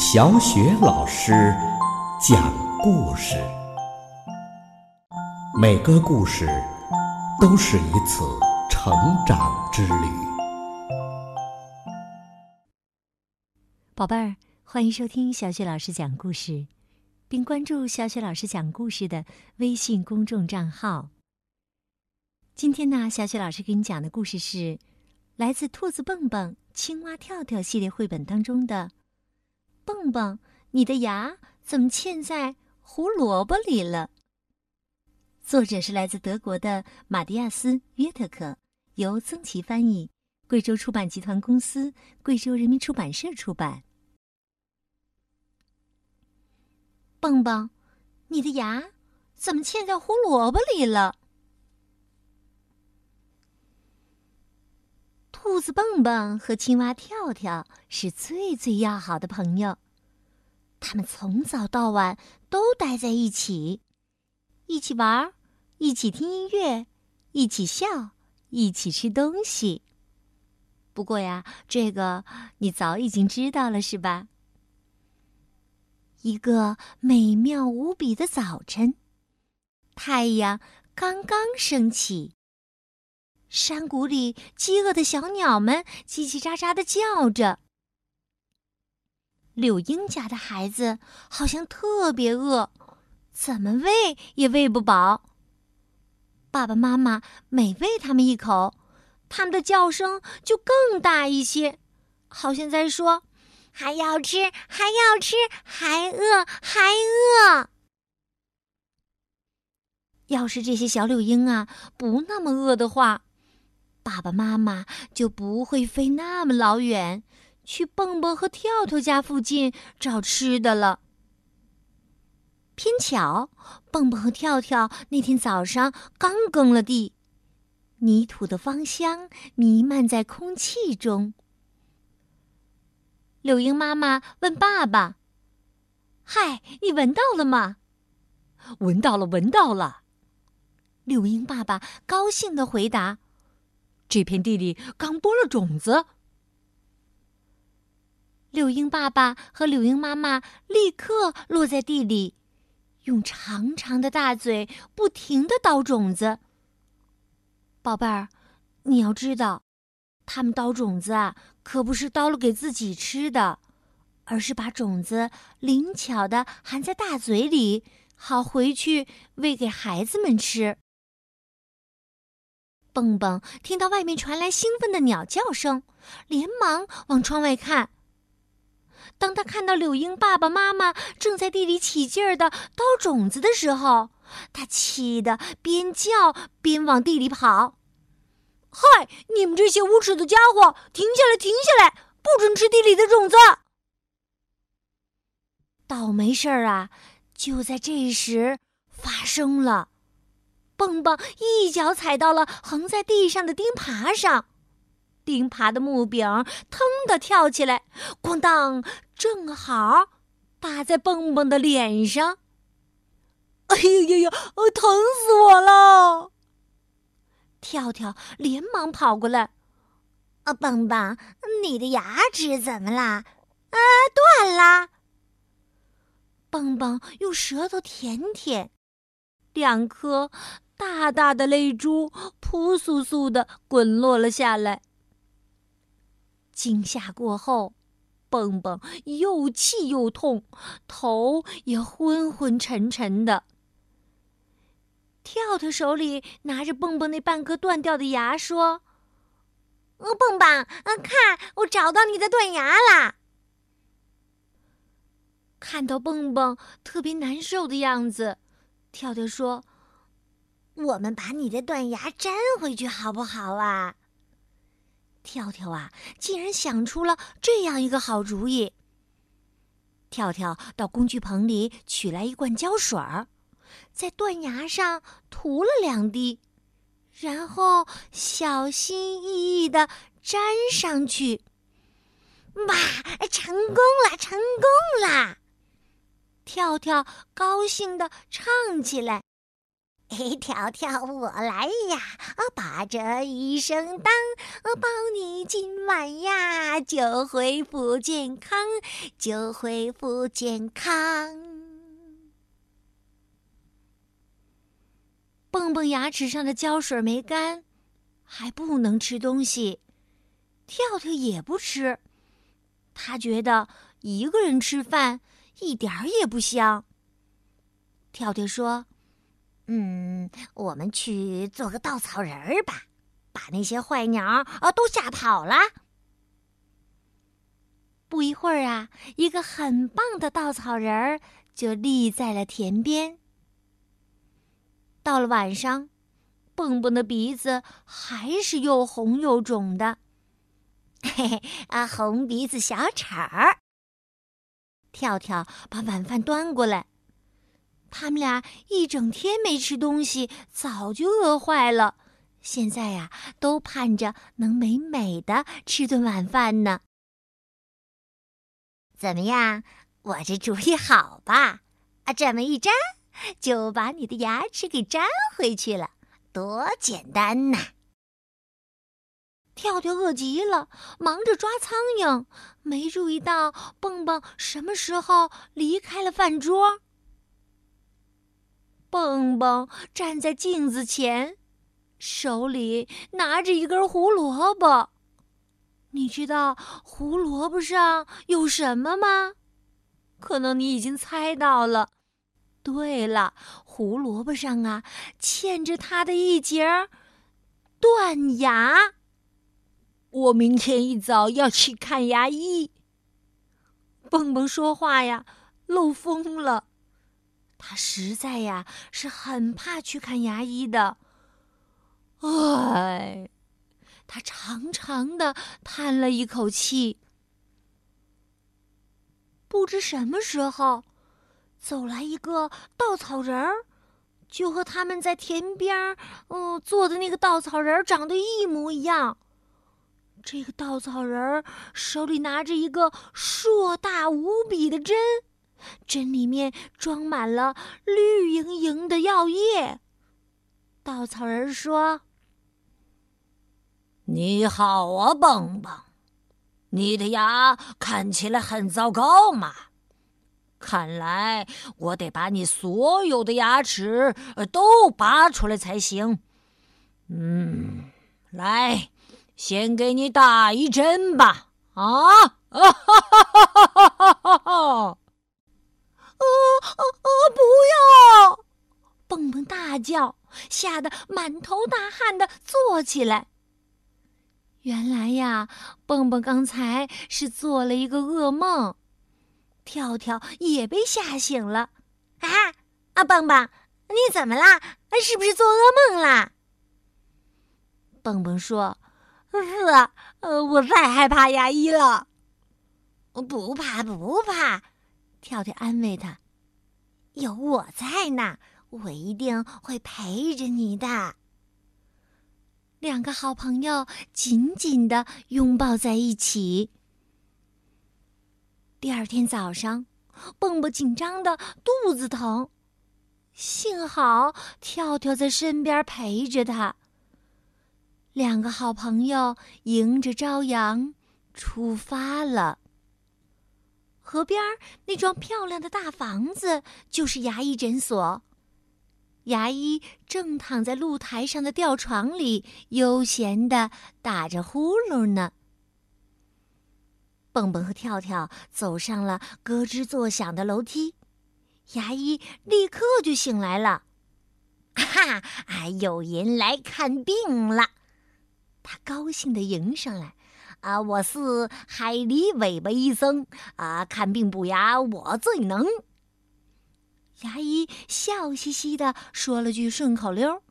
小雪老师讲故事，每个故事都是一次成长之旅。宝贝儿，欢迎收听小雪老师讲故事，并关注小雪老师讲故事的微信公众账号。今天呢，小雪老师给你讲的故事是来自《兔子蹦蹦、青蛙跳跳》系列绘本当中的。蹦蹦，你的牙怎么嵌在胡萝卜里了？作者是来自德国的马蒂亚斯·约特克，由曾琦翻译，贵州出版集团公司、贵州人民出版社出版。蹦蹦，你的牙怎么嵌在胡萝卜里了？兔子蹦蹦和青蛙跳跳是最最要好的朋友，他们从早到晚都待在一起，一起玩，一起听音乐，一起笑，一起吃东西。不过呀，这个你早已经知道了，是吧？一个美妙无比的早晨，太阳刚刚升起。山谷里，饥饿的小鸟们叽叽喳喳的叫着。柳英家的孩子好像特别饿，怎么喂也喂不饱。爸爸妈妈每喂他们一口，他们的叫声就更大一些，好像在说：“还要吃，还要吃，还饿，还饿。”要是这些小柳莺啊不那么饿的话，爸爸妈妈就不会飞那么老远，去蹦蹦和跳跳家附近找吃的了。偏巧，蹦蹦和跳跳那天早上刚耕了地，泥土的芳香弥漫在空气中。柳莺妈妈问爸爸：“嗨，你闻到了吗？”“闻到了，闻到了。”柳莺爸爸高兴的回答。这片地里刚播了种子。柳莺爸爸和柳莺妈妈立刻落在地里，用长长的大嘴不停的叨种子。宝贝儿，你要知道，他们叨种子啊，可不是叨了给自己吃的，而是把种子灵巧的含在大嘴里，好回去喂给孩子们吃。蹦蹦听到外面传来兴奋的鸟叫声，连忙往窗外看。当他看到柳莺爸爸妈妈正在地里起劲儿的叨种子的时候，他气得边叫边往地里跑。“嗨，你们这些无耻的家伙，停下来，停下来，不准吃地里的种子！”倒霉事儿啊，就在这时发生了。蹦蹦一脚踩到了横在地上的钉耙上，钉耙的木柄腾的跳起来，咣当，正好打在蹦蹦的脸上。哎呦呦呦！疼死我了！跳跳连忙跑过来，啊，蹦蹦，你的牙齿怎么啦？啊，断了！蹦蹦用舌头舔舔，两颗。大大的泪珠扑簌簌的滚落了下来。惊吓过后，蹦蹦又气又痛，头也昏昏沉沉的。跳跳手里拿着蹦蹦那半颗断掉的牙，说：“蹦蹦，看，我找到你的断牙啦！”看到蹦蹦特别难受的样子，跳跳说。我们把你的断牙粘回去好不好啊？跳跳啊，竟然想出了这样一个好主意。跳跳到工具棚里取来一罐胶水儿，在断牙上涂了两滴，然后小心翼翼的粘上去。哇，成功了，成功了！跳跳高兴的唱起来。嘿，跳跳，我来呀！啊，把这一生当，保你今晚呀就恢复健康，就恢复健康。蹦蹦牙齿上的胶水没干，还不能吃东西。跳跳也不吃，他觉得一个人吃饭一点儿也不香。跳跳说。嗯，我们去做个稻草人儿吧，把那些坏鸟啊都吓跑了。不一会儿啊，一个很棒的稻草人儿就立在了田边。到了晚上，蹦蹦的鼻子还是又红又肿的，嘿嘿啊，红鼻子小铲儿。跳跳把晚饭端过来。他们俩一整天没吃东西，早就饿坏了。现在呀，都盼着能美美的吃顿晚饭呢。怎么样，我这主意好吧？啊，这么一粘，就把你的牙齿给粘回去了，多简单呐！跳跳饿极了，忙着抓苍蝇，没注意到蹦蹦什么时候离开了饭桌。蹦蹦站在镜子前，手里拿着一根胡萝卜。你知道胡萝卜上有什么吗？可能你已经猜到了。对了，胡萝卜上啊，嵌着它的一截断牙。我明天一早要去看牙医。蹦蹦说话呀，漏风了。他实在呀是很怕去看牙医的。唉，他长长的叹了一口气。不知什么时候，走来一个稻草人儿，就和他们在田边儿嗯做的那个稻草人长得一模一样。这个稻草人儿手里拿着一个硕大无比的针。针里面装满了绿莹莹的药液。稻草人说：“你好啊，蹦蹦，你的牙看起来很糟糕嘛。看来我得把你所有的牙齿都拔出来才行。嗯，来，先给你打一针吧。啊，啊哈哈哈哈哈哈！”啊啊啊！不要！蹦蹦大叫，吓得满头大汗的坐起来。原来呀，蹦蹦刚才是做了一个噩梦，跳跳也被吓醒了。啊啊！蹦蹦，你怎么啦？是不是做噩梦啦？蹦蹦说：“是，呃，我太害怕牙医了。”不怕，不怕。跳跳安慰他：“有我在呢，我一定会陪着你的。”两个好朋友紧紧的拥抱在一起。第二天早上，蹦蹦紧张的肚子疼，幸好跳跳在身边陪着他。两个好朋友迎着朝阳出发了。河边那幢漂亮的大房子就是牙医诊所。牙医正躺在露台上的吊床里，悠闲的打着呼噜呢。蹦蹦和跳跳走上了咯吱作响的楼梯，牙医立刻就醒来了。哈，有人来看病了，他高兴的迎上来。啊，我是海狸尾巴医生啊，看病补牙我最能。牙医笑嘻嘻的说了句顺口溜，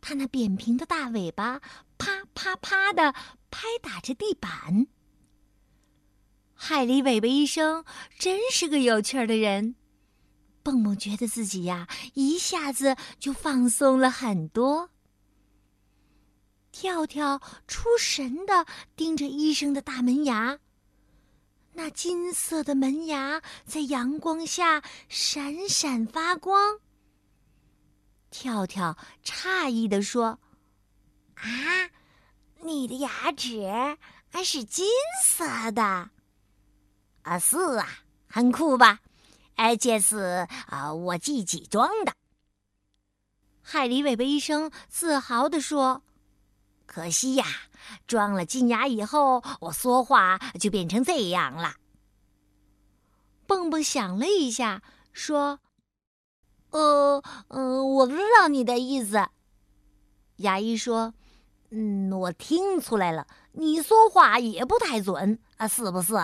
他那扁平的大尾巴啪啪啪的拍打着地板。海狸尾巴医生真是个有趣儿的人，蹦蹦觉得自己呀一下子就放松了很多。跳跳出神的盯着医生的大门牙，那金色的门牙在阳光下闪闪发光。跳跳诧异地说：“啊，你的牙齿还是金色的？啊，是啊，很酷吧？而且是啊我自己装的。”海狸尾巴医生自豪地说：“可惜呀，装了金牙以后，我说话就变成这样了。”蹦蹦想了一下，说。呃嗯，我知道你的意思。牙医说：“嗯，我听出来了，你说话也不太准啊，是不是？”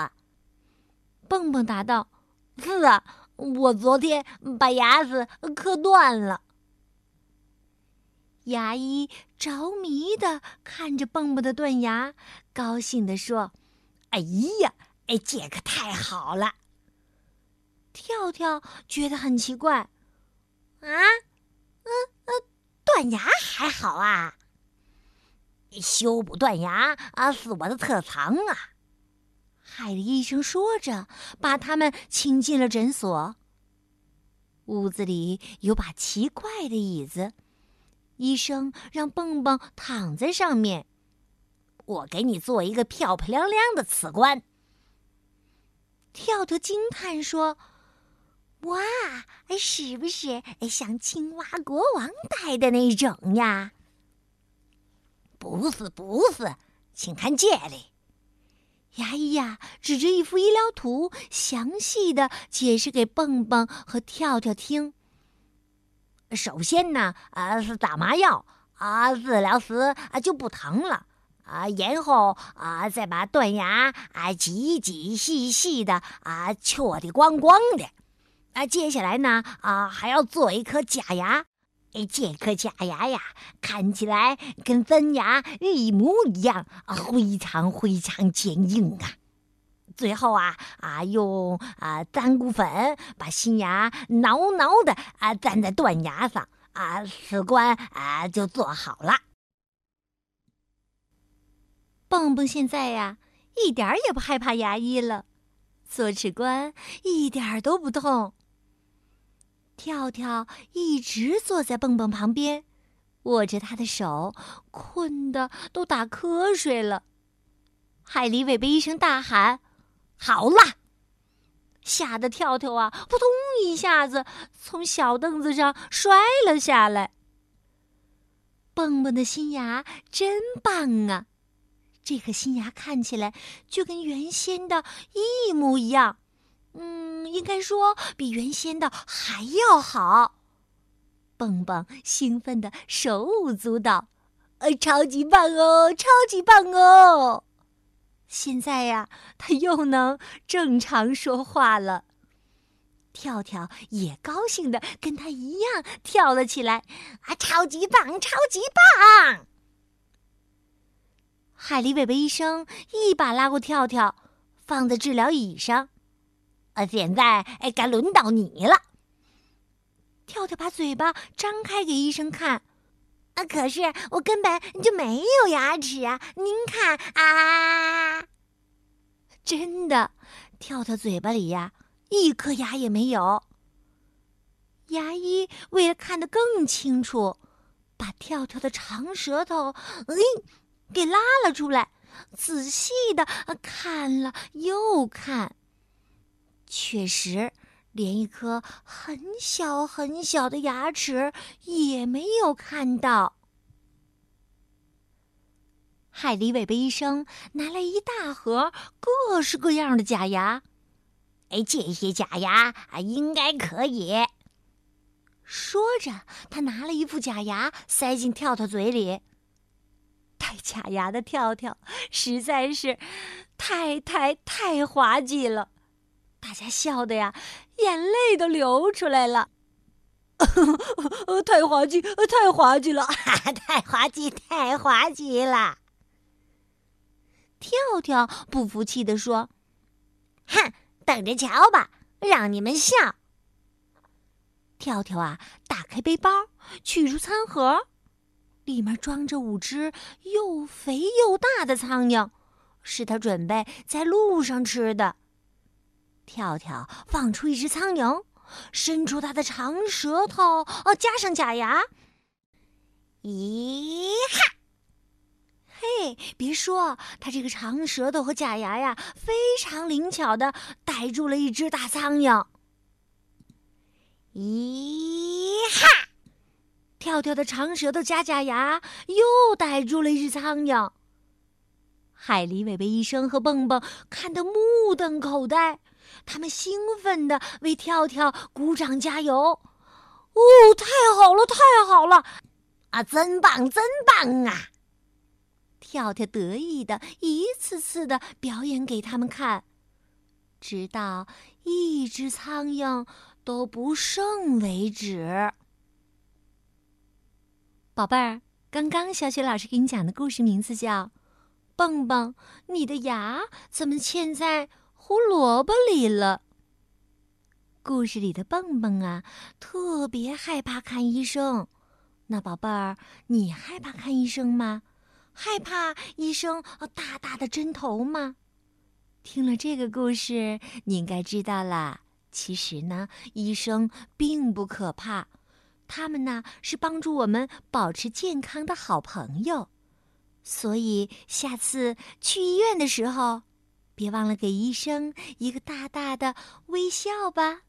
蹦蹦答道：“是啊，我昨天把牙齿磕断了。”牙医着迷的看着蹦蹦的断牙，高兴的说：“哎呀，哎，这可太好了！”跳跳觉得很奇怪。啊，嗯嗯，断牙还好啊。修补断牙啊，是我的特长啊。海狸医生说着，把他们请进了诊所。屋子里有把奇怪的椅子，医生让蹦蹦躺在上面。我给你做一个漂漂亮亮的瓷冠。跳跳惊叹说。哇，是不是像青蛙国王戴的那种呀？不是，不是，请看这里。牙医呀，指着一幅医疗图，详细的解释给蹦蹦和跳跳听。首先呢，啊是打麻药，啊治疗时啊就不疼了，啊然后啊再把断牙啊挤挤细细的啊敲的光光的。啊，接下来呢，啊，还要做一颗假牙。哎，这颗假牙呀，看起来跟真牙一模一样，啊，非常非常坚硬啊。最后啊，啊，用啊粘骨粉把新牙牢牢的啊粘在断牙上，啊，此关啊就做好了。蹦蹦现在呀，一点儿也不害怕牙医了，做齿冠一点都不痛。跳跳一直坐在蹦蹦旁边，握着他的手，困得都打瞌睡了。海狸尾巴医生大喊：“好啦！”吓得跳跳啊，扑通一下子从小凳子上摔了下来。蹦蹦的新牙真棒啊！这颗新牙看起来就跟原先的一模一样。嗯，应该说比原先的还要好。蹦蹦兴奋的手舞足蹈，呃，超级棒哦，超级棒哦！现在呀，他又能正常说话了。跳跳也高兴的跟他一样跳了起来，啊，超级棒，超级棒！海狸尾巴医生一把拉过跳跳，放在治疗椅上。啊，现在哎，该轮到你了。跳跳把嘴巴张开给医生看，啊，可是我根本就没有牙齿啊！您看啊，真的，跳跳嘴巴里呀，一颗牙也没有。牙医为了看得更清楚，把跳跳的长舌头哎给拉了出来，仔细的看了又看。确实，连一颗很小很小的牙齿也没有看到。海狸尾巴医生拿来一大盒各式各样的假牙，哎，这些假牙啊，应该可以。说着，他拿了一副假牙塞进跳跳嘴里。戴假牙的跳跳实在是太太太滑稽了。大家笑的呀，眼泪都流出来了。太滑稽，太滑稽了，太滑稽，太滑稽了。跳跳不服气的说：“哼，等着瞧吧，让你们笑。”跳跳啊，打开背包，取出餐盒，里面装着五只又肥又大的苍蝇，是他准备在路上吃的。跳跳放出一只苍蝇，伸出它的长舌头，哦，加上假牙，咦哈！嘿，别说，它这个长舌头和假牙呀，非常灵巧的逮住了一只大苍蝇。咦哈！跳跳的长舌头加假牙，又逮住了一只苍蝇。海狸、尾巴医生和蹦蹦看得目瞪口呆，他们兴奋地为跳跳鼓掌加油。哦，太好了，太好了！啊，真棒，真棒啊！跳跳得意的一次次的表演给他们看，直到一只苍蝇。都不剩为止。宝贝儿，刚刚小雪老师给你讲的故事名字叫《蹦蹦，你的牙怎么嵌在胡萝卜里了》。故事里的蹦蹦啊，特别害怕看医生。那宝贝儿，你害怕看医生吗？害怕医生大大的针头吗？听了这个故事，你应该知道了。其实呢，医生并不可怕，他们呢是帮助我们保持健康的好朋友。所以下次去医院的时候，别忘了给医生一个大大的微笑吧。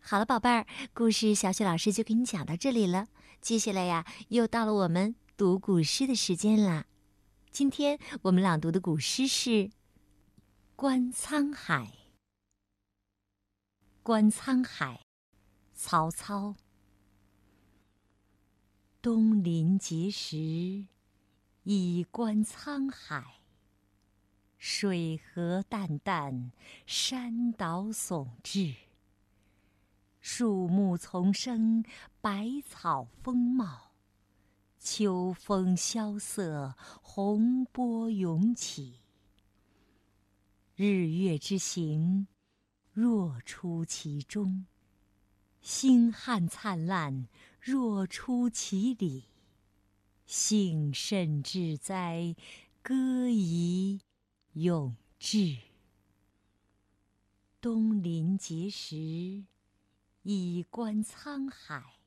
好了，宝贝儿，故事小雪老师就给你讲到这里了。接下来呀，又到了我们读古诗的时间啦。今天我们朗读的古诗是《观沧海》。观沧海，曹操。东临碣石，以观沧海。水何澹澹，山岛竦峙。树木丛生，百草丰茂。秋风萧瑟，洪波涌起。日月之行。若出其中，星汉灿烂；若出其里，幸甚至哉，歌以咏志。东临碣石，以观沧海。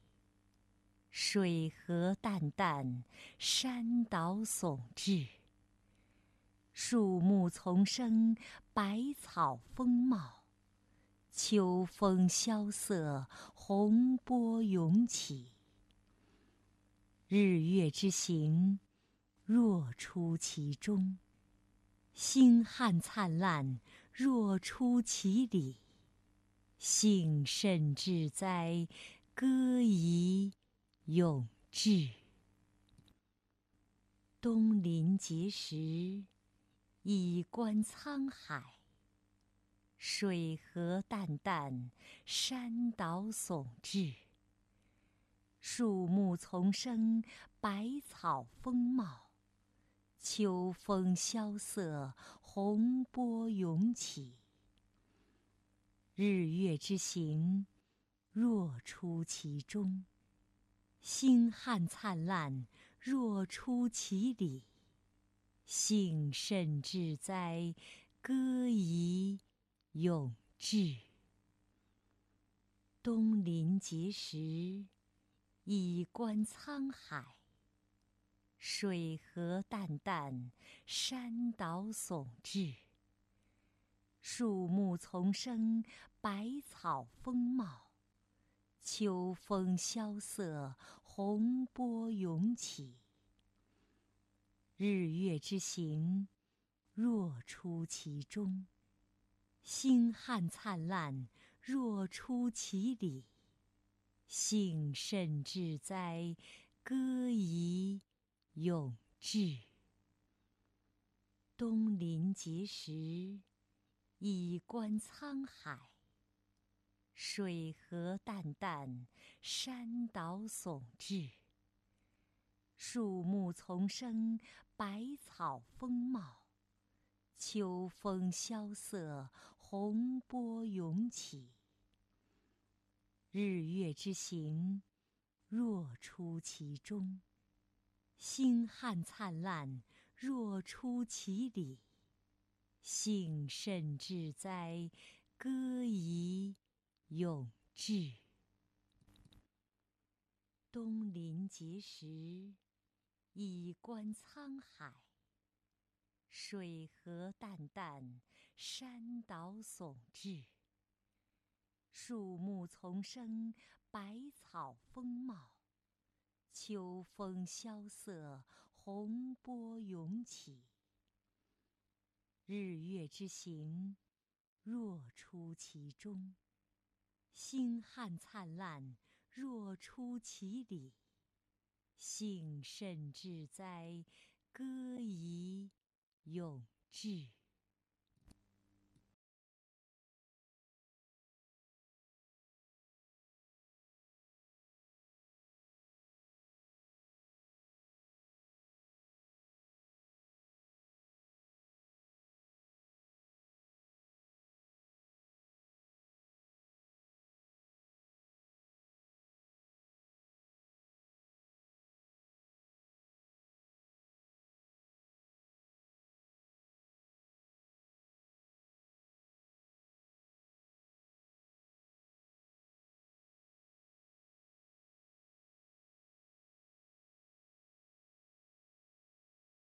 水何澹澹，山岛竦峙。树木丛生，百草丰茂。秋风萧瑟，洪波涌起。日月之行，若出其中；星汉灿烂，若出其里。幸甚至哉，歌以咏志。东临碣石，以观沧海。水何澹澹，山岛竦峙。树木丛生，百草丰茂。秋风萧瑟，洪波涌起。日月之行，若出其中；星汉灿烂，若出其里。幸甚至哉，歌以。咏志。东临碣石，以观沧海。水何澹澹，山岛竦峙。树木丛生，百草丰茂。秋风萧瑟，洪波涌起。日月之行，若出其中。星汉灿烂，若出其里。幸甚至哉，歌以咏志。东临碣石，以观沧海。水何澹澹，山岛竦峙。树木丛生，百草丰茂。秋风萧瑟。洪波涌起，日月之行，若出其中；星汉灿烂，若出其里。幸甚至哉，歌以咏志。东临碣石，以观沧海。水何澹澹，山岛竦峙。树木丛生，百草丰茂。秋风萧瑟，洪波涌起。日月之行，若出其中；星汉灿烂，若出其里。幸甚至哉，歌以咏志。